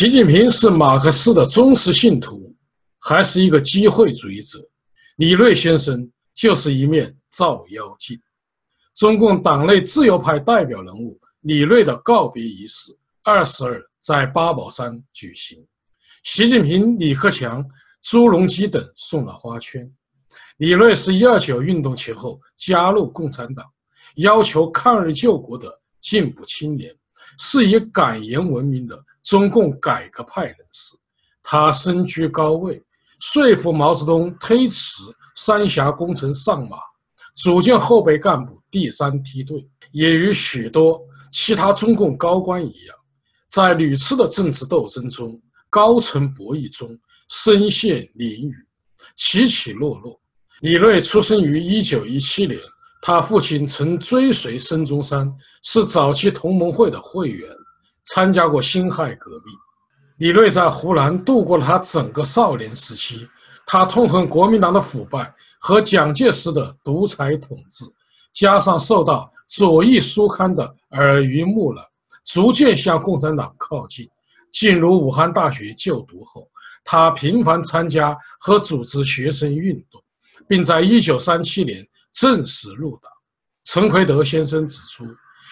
习近平是马克思的忠实信徒，还是一个机会主义者？李锐先生就是一面照妖镜。中共党内自由派代表人物李锐的告别仪式二十二在八宝山举行，习近平、李克强、朱镕基等送了花圈。李锐是一二九运动前后加入共产党，要求抗日救国的进步青年，是以敢言闻名的。中共改革派人士，他身居高位，说服毛泽东推迟三峡工程上马，组建后备干部第三梯队，也与许多其他中共高官一样，在屡次的政治斗争中、高层博弈中身陷囹圄，起起落落。李锐出生于一九一七年，他父亲曾追随孙中山，是早期同盟会的会员。参加过辛亥革命，李锐在湖南度过了他整个少年时期。他痛恨国民党的腐败和蒋介石的独裁统治，加上受到左翼书刊的耳濡目染，逐渐向共产党靠近。进入武汉大学就读后，他频繁参加和组织学生运动，并在1937年正式入党。陈奎德先生指出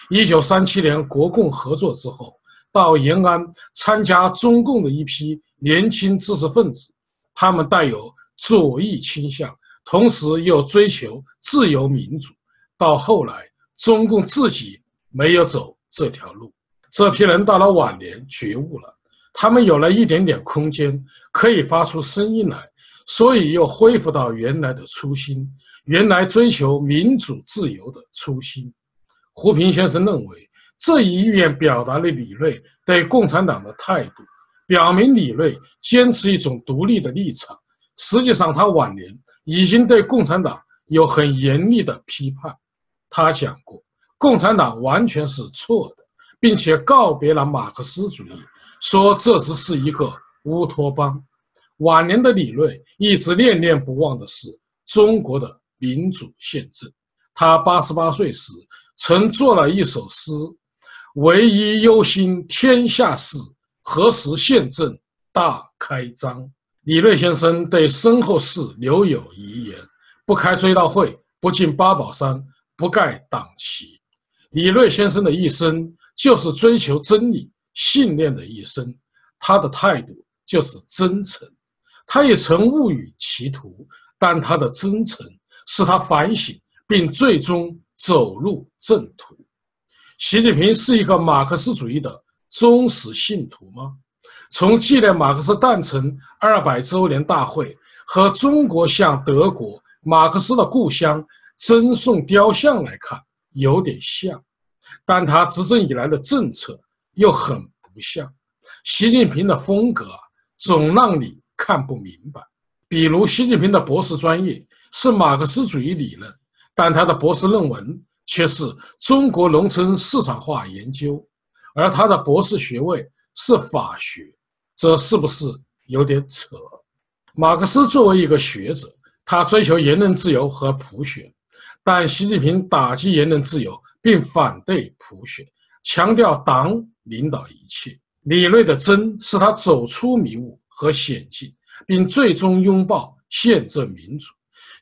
，1937年国共合作之后。到延安参加中共的一批年轻知识分子，他们带有左翼倾向，同时又追求自由民主。到后来，中共自己没有走这条路，这批人到了晚年觉悟了，他们有了一点点空间，可以发出声音来，所以又恢复到原来的初心，原来追求民主自由的初心。胡平先生认为。这一意愿表达了李锐对共产党的态度，表明李锐坚持一种独立的立场。实际上，他晚年已经对共产党有很严厉的批判。他讲过，共产党完全是错的，并且告别了马克思主义，说这只是一个乌托邦。晚年的李锐一直念念不忘的是中国的民主宪政。他八十八岁时曾作了一首诗。唯一忧心天下事，何时宪政大开张？李瑞先生对身后事留有遗言：不开追悼会，不进八宝山，不盖党旗。李瑞先生的一生就是追求真理、信念的一生，他的态度就是真诚。他也曾误与歧途，但他的真诚使他反省，并最终走入正途。习近平是一个马克思主义的忠实信徒吗？从纪念马克思诞辰二百周年大会和中国向德国马克思的故乡赠送雕像来看，有点像，但他执政以来的政策又很不像。习近平的风格，总让你看不明白。比如，习近平的博士专业是马克思主义理论，但他的博士论文。却是中国农村市场化研究，而他的博士学位是法学，这是不是有点扯？马克思作为一个学者，他追求言论自由和普选，但习近平打击言论自由并反对普选，强调党领导一切。李锐的真是他走出迷雾和险境，并最终拥抱宪政民主；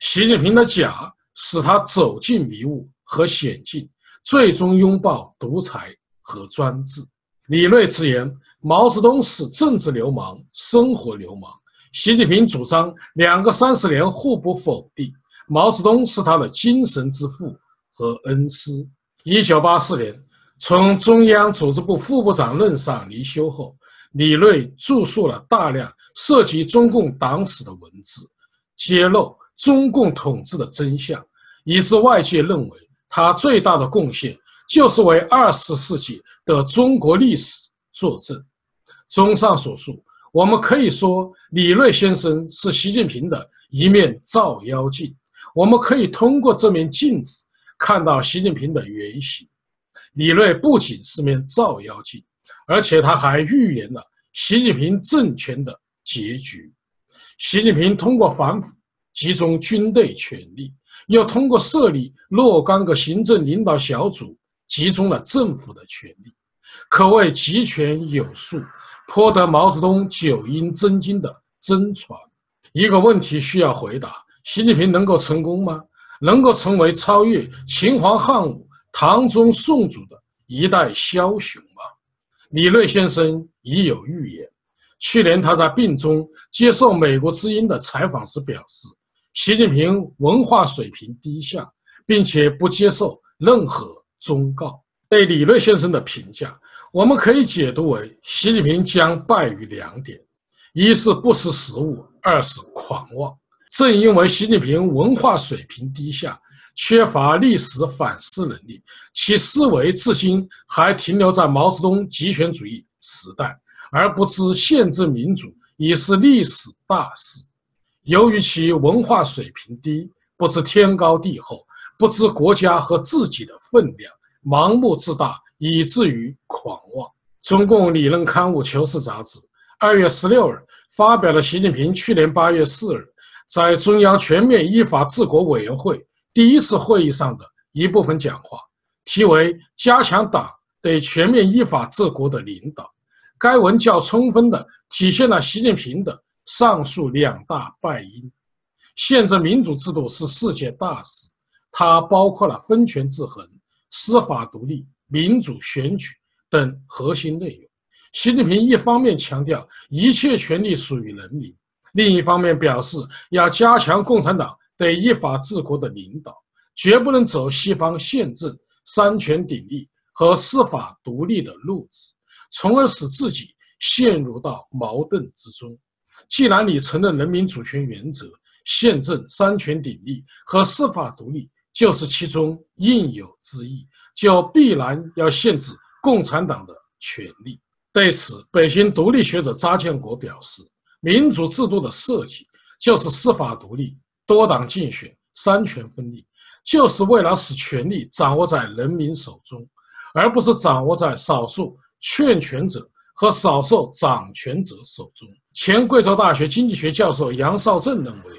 习近平的假使他走进迷雾。和险境，最终拥抱独裁和专制。李锐直言，毛泽东是政治流氓、生活流氓。习近平主张两个三十年互不否定。毛泽东是他的精神之父和恩师。一九八四年，从中央组织部副部长任上离休后，李锐著述了大量涉及中共党史的文字，揭露中共统治的真相，以致外界认为。他最大的贡献就是为二十世纪的中国历史作证。综上所述，我们可以说，李锐先生是习近平的一面照妖镜。我们可以通过这面镜子看到习近平的原型。李锐不仅是面照妖镜，而且他还预言了习近平政权的结局。习近平通过反腐集中军队权力。又通过设立若干个行政领导小组，集中了政府的权力，可谓集权有术，颇得毛泽东九阴真经的真传。一个问题需要回答：习近平能够成功吗？能够成为超越秦皇汉武、唐宗宋祖的一代枭雄吗？李瑞先生已有预言。去年他在病中接受《美国之音》的采访时表示，习近平文化水平低下，并且不接受任何忠告。对李锐先生的评价，我们可以解读为：习近平将败于两点，一是不识时务，二是狂妄。正因为习近平文化水平低下，缺乏历史反思能力，其思维至今还停留在毛泽东极权主义时代。而不知宪政民主已是历史大势。由于其文化水平低，不知天高地厚，不知国家和自己的分量，盲目自大，以至于狂妄。中共理论刊物《求是》杂志二月十六日发表了习近平去年八月四日在中央全面依法治国委员会第一次会议上的一部分讲话，题为《加强党对全面依法治国的领导》。该文较充分地体现了习近平的上述两大败因。宪政民主制度是世界大事，它包括了分权制衡、司法独立、民主选举等核心内容。习近平一方面强调一切权利属于人民，另一方面表示要加强共产党对依法治国的领导，绝不能走西方宪政三权鼎立和司法独立的路子。从而使自己陷入到矛盾之中。既然你承认人民主权原则、宪政三权鼎立和司法独立就是其中应有之义，就必然要限制共产党的权利。对此，北京独立学者查建国表示：“民主制度的设计就是司法独立、多党竞选、三权分立，就是为了使权力掌握在人民手中，而不是掌握在少数。”劝权者和少数掌权者手中。前贵州大学经济学教授杨绍正认为，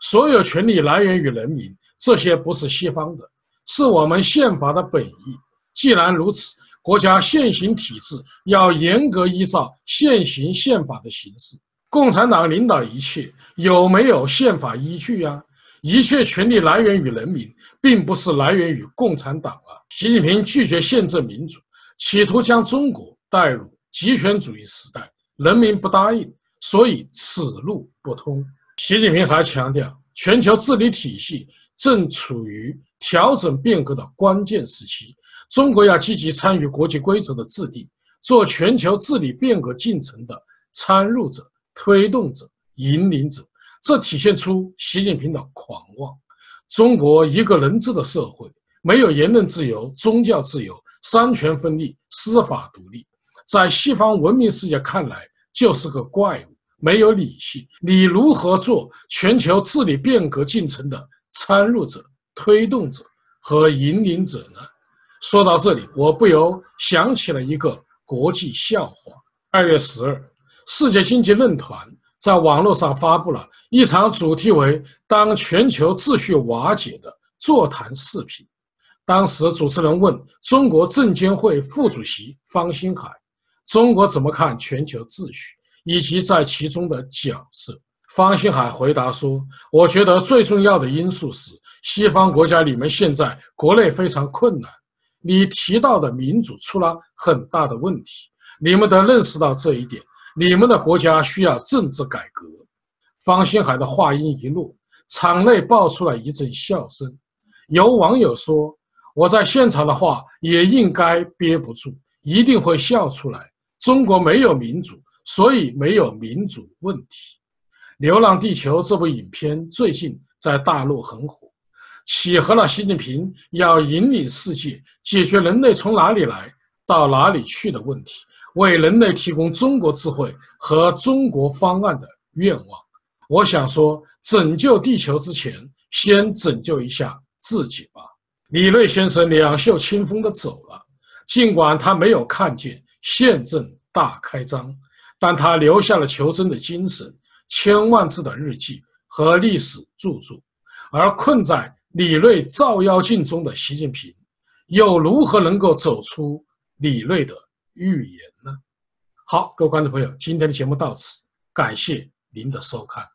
所有权力来源于人民，这些不是西方的，是我们宪法的本意。既然如此，国家现行体制要严格依照现行宪法的形式。共产党领导一切，有没有宪法依据呀？一切权力来源于人民，并不是来源于共产党啊！习近平拒绝宪政民主。企图将中国带入极权主义时代，人民不答应，所以此路不通。习近平还强调，全球治理体系正处于调整变革的关键时期，中国要积极参与国际规则的制定，做全球治理变革进程的参入者、推动者、引领者。这体现出习近平的狂妄。中国一个人治的社会，没有言论自由、宗教自由。三权分立、司法独立，在西方文明世界看来就是个怪物，没有理性。你如何做全球治理变革进程的参入者、推动者和引领者呢？说到这里，我不由想起了一个国际笑话。二月十日，世界经济论坛在网络上发布了一场主题为“当全球秩序瓦解”的座谈视频。当时主持人问中国证监会副主席方星海：“中国怎么看全球秩序以及在其中的角色？”方星海回答说：“我觉得最重要的因素是西方国家，你们现在国内非常困难。你提到的民主出了很大的问题，你们得认识到这一点。你们的国家需要政治改革。”方星海的话音一落，场内爆出了一阵笑声。有网友说。我在现场的话也应该憋不住，一定会笑出来。中国没有民主，所以没有民主问题。《流浪地球》这部影片最近在大陆很火，契合了习近平要引领世界解决人类从哪里来到哪里去的问题，为人类提供中国智慧和中国方案的愿望。我想说，拯救地球之前，先拯救一下自己吧。李锐先生两袖清风的走了，尽管他没有看见宪政大开张，但他留下了求生的精神、千万字的日记和历史著作。而困在李锐照妖镜中的习近平，又如何能够走出李锐的预言呢？好，各位观众朋友，今天的节目到此，感谢您的收看。